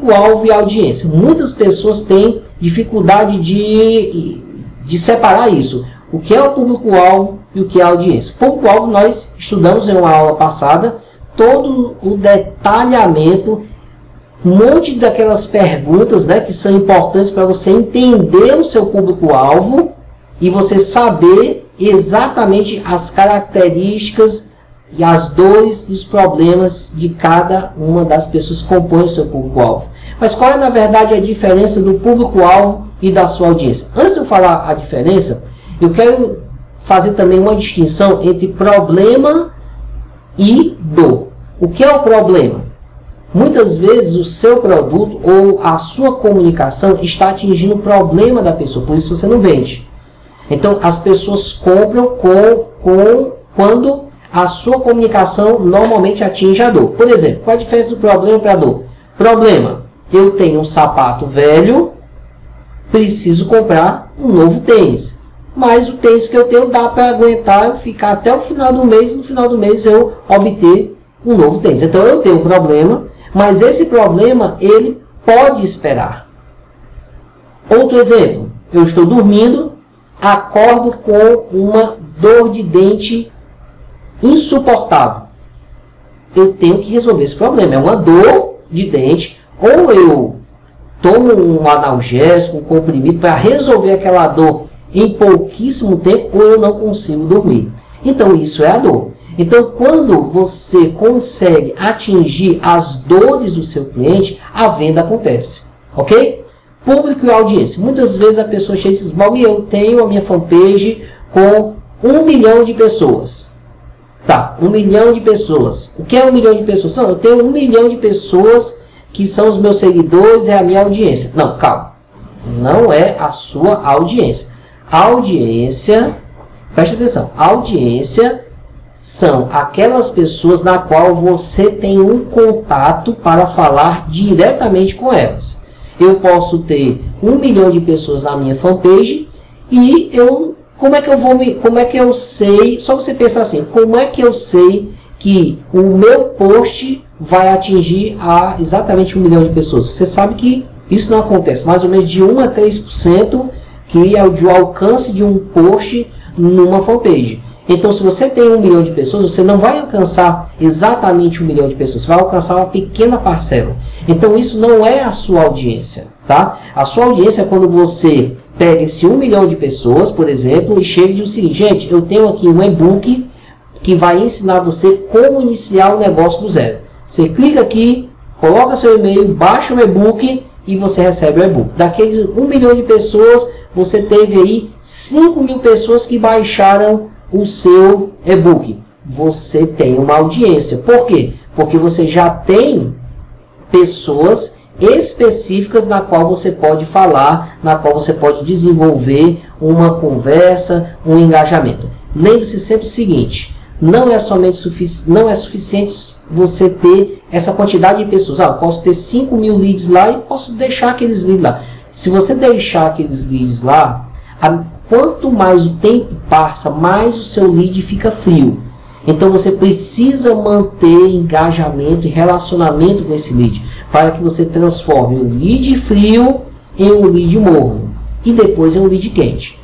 público-alvo e audiência. Muitas pessoas têm dificuldade de, de separar isso. O que é o público-alvo e o que é a audiência. Público-alvo nós estudamos em uma aula passada todo o detalhamento, um monte daquelas perguntas né, que são importantes para você entender o seu público-alvo e você saber exatamente as características e as dores e os problemas de cada uma das pessoas que compõem o seu público-alvo. Mas qual é, na verdade, a diferença do público-alvo e da sua audiência? Antes de eu falar a diferença, eu quero fazer também uma distinção entre problema e dor. O que é o problema? Muitas vezes o seu produto ou a sua comunicação está atingindo o problema da pessoa, por isso você não vende. Então as pessoas compram com, com quando a sua comunicação normalmente atinge a dor. Por exemplo, qual a diferença do problema para a dor? Problema: eu tenho um sapato velho, preciso comprar um novo tênis. Mas o tênis que eu tenho dá para aguentar eu ficar até o final do mês, e no final do mês eu obter um novo tênis. Então eu tenho um problema, mas esse problema ele pode esperar. Outro exemplo, eu estou dormindo, acordo com uma dor de dente insuportável. Eu tenho que resolver esse problema. É uma dor de dente, ou eu tomo um analgésico, um comprimido para resolver aquela dor em pouquíssimo tempo, ou eu não consigo dormir. Então isso é a dor. Então, quando você consegue atingir as dores do seu cliente, a venda acontece. Ok? Público e audiência. Muitas vezes a pessoa chega e diz: Bom, eu tenho a minha fanpage com um milhão de pessoas. Tá, um milhão de pessoas. O que é um milhão de pessoas? Não, eu tenho um milhão de pessoas que são os meus seguidores, é a minha audiência. Não, calma. Não é a sua audiência. Audiência, preste atenção, audiência são aquelas pessoas na qual você tem um contato para falar diretamente com elas. Eu posso ter um milhão de pessoas na minha fanpage e eu como é que eu vou me, como é que eu sei, só você pensar assim, como é que eu sei que o meu post vai atingir a exatamente um milhão de pessoas? Você sabe que isso não acontece, mais ou menos de 1 a 3% que é o de alcance de um post numa fanpage. Então, se você tem um milhão de pessoas, você não vai alcançar exatamente um milhão de pessoas, você vai alcançar uma pequena parcela. Então, isso não é a sua audiência. Tá? A sua audiência é quando você pega esse um milhão de pessoas, por exemplo, e chega e diz o seguinte, gente, eu tenho aqui um e-book que vai ensinar você como iniciar o negócio do zero. Você clica aqui, coloca seu e-mail, baixa o e-book e você recebe o e-book. Daqueles um milhão de pessoas, você teve aí 5 mil pessoas que baixaram o seu e-book. Você tem uma audiência. Por quê? Porque você já tem pessoas específicas na qual você pode falar, na qual você pode desenvolver uma conversa, um engajamento. Lembre-se sempre o seguinte: não é somente sufici não é suficiente você ter essa quantidade de pessoas. Ah, eu posso ter 5 mil leads lá e posso deixar aqueles leads lá. Se você deixar aqueles leads lá, a, quanto mais o tempo passa, mais o seu lead fica frio. Então você precisa manter engajamento e relacionamento com esse lead para que você transforme o lead frio em um lead morno e depois em um lead quente.